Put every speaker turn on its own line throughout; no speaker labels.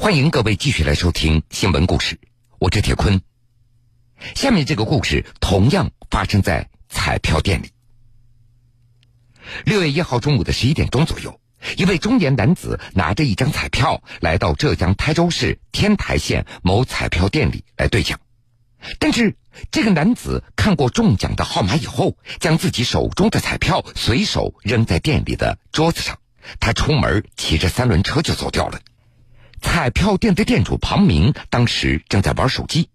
欢迎各位继续来收听新闻故事，我是铁坤。下面这个故事同样发生在彩票店里。六月一号中午的十一点钟左右，一位中年男子拿着一张彩票来到浙江台州市天台县某彩票店里来兑奖。但是，这个男子看过中奖的号码以后，将自己手中的彩票随手扔在店里的桌子上。他出门骑着三轮车就走掉了。彩票店的店主庞明当时正在玩手机。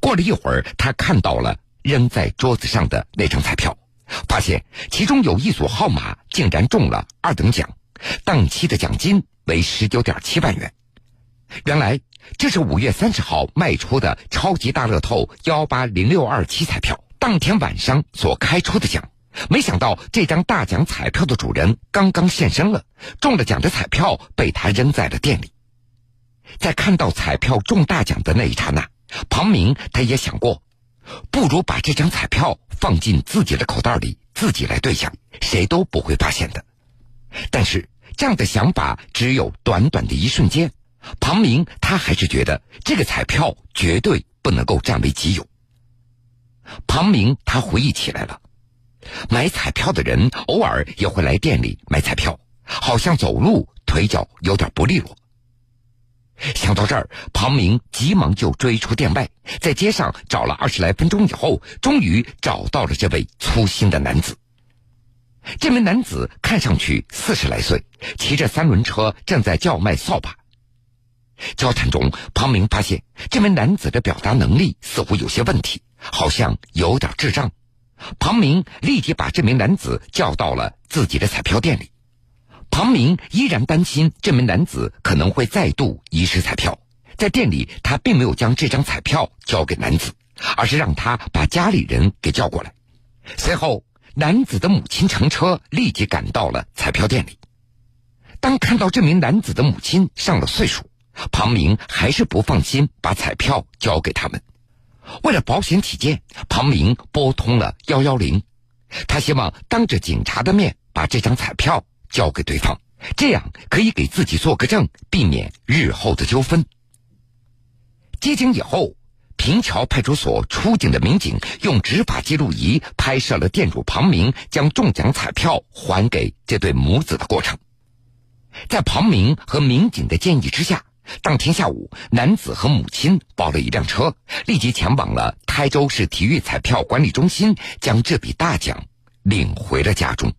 过了一会儿，他看到了扔在桌子上的那张彩票，发现其中有一组号码竟然中了二等奖，当期的奖金为十九点七万元。原来这是五月三十号卖出的超级大乐透幺八零六二七彩票当天晚上所开出的奖。没想到这张大奖彩票的主人刚刚现身了，中了奖的彩票被他扔在了店里。在看到彩票中大奖的那一刹那，庞明他也想过，不如把这张彩票放进自己的口袋里，自己来兑奖，谁都不会发现的。但是这样的想法只有短短的一瞬间，庞明他还是觉得这个彩票绝对不能够占为己有。庞明他回忆起来了。买彩票的人偶尔也会来店里买彩票，好像走路腿脚有点不利落。想到这儿，庞明急忙就追出店外，在街上找了二十来分钟以后，终于找到了这位粗心的男子。这名男子看上去四十来岁，骑着三轮车，正在叫卖扫把。交谈中，庞明发现这名男子的表达能力似乎有些问题，好像有点智障。庞明立即把这名男子叫到了自己的彩票店里。庞明依然担心这名男子可能会再度遗失彩票，在店里他并没有将这张彩票交给男子，而是让他把家里人给叫过来。随后，男子的母亲乘车立即赶到了彩票店里。当看到这名男子的母亲上了岁数，庞明还是不放心把彩票交给他们。为了保险起见，庞明拨通了幺幺零，他希望当着警察的面把这张彩票交给对方，这样可以给自己做个证，避免日后的纠纷。接警以后，平桥派出所出警的民警用执法记录仪拍摄了店主庞明将中奖彩票还给这对母子的过程。在庞明和民警的建议之下。当天下午，男子和母亲包了一辆车，立即前往了台州市体育彩票管理中心，将这笔大奖领回了家中。